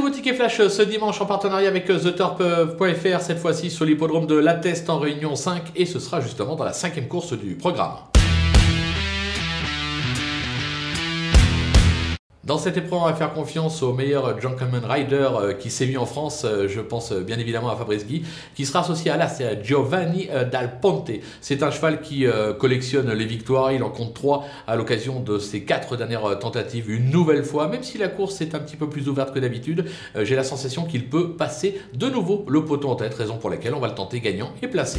nouveau ticket flash ce dimanche en partenariat avec TheTorp.fr, cette fois-ci sur l'hippodrome de La Teste en Réunion 5, et ce sera justement dans la cinquième course du programme. Dans cette épreuve, on va faire confiance au meilleur Junkman Rider euh, qui s'est mis en France. Euh, je pense euh, bien évidemment à Fabrice Guy, qui sera associé à là, c'est Giovanni Dal Ponte. C'est un cheval qui collectionne les victoires. Il en compte trois à l'occasion de ses quatre dernières tentatives. Une nouvelle fois, même si la course est un petit peu plus ouverte que d'habitude, j'ai la sensation qu'il peut passer de nouveau le poteau en tête, raison pour laquelle on va le tenter gagnant et placé.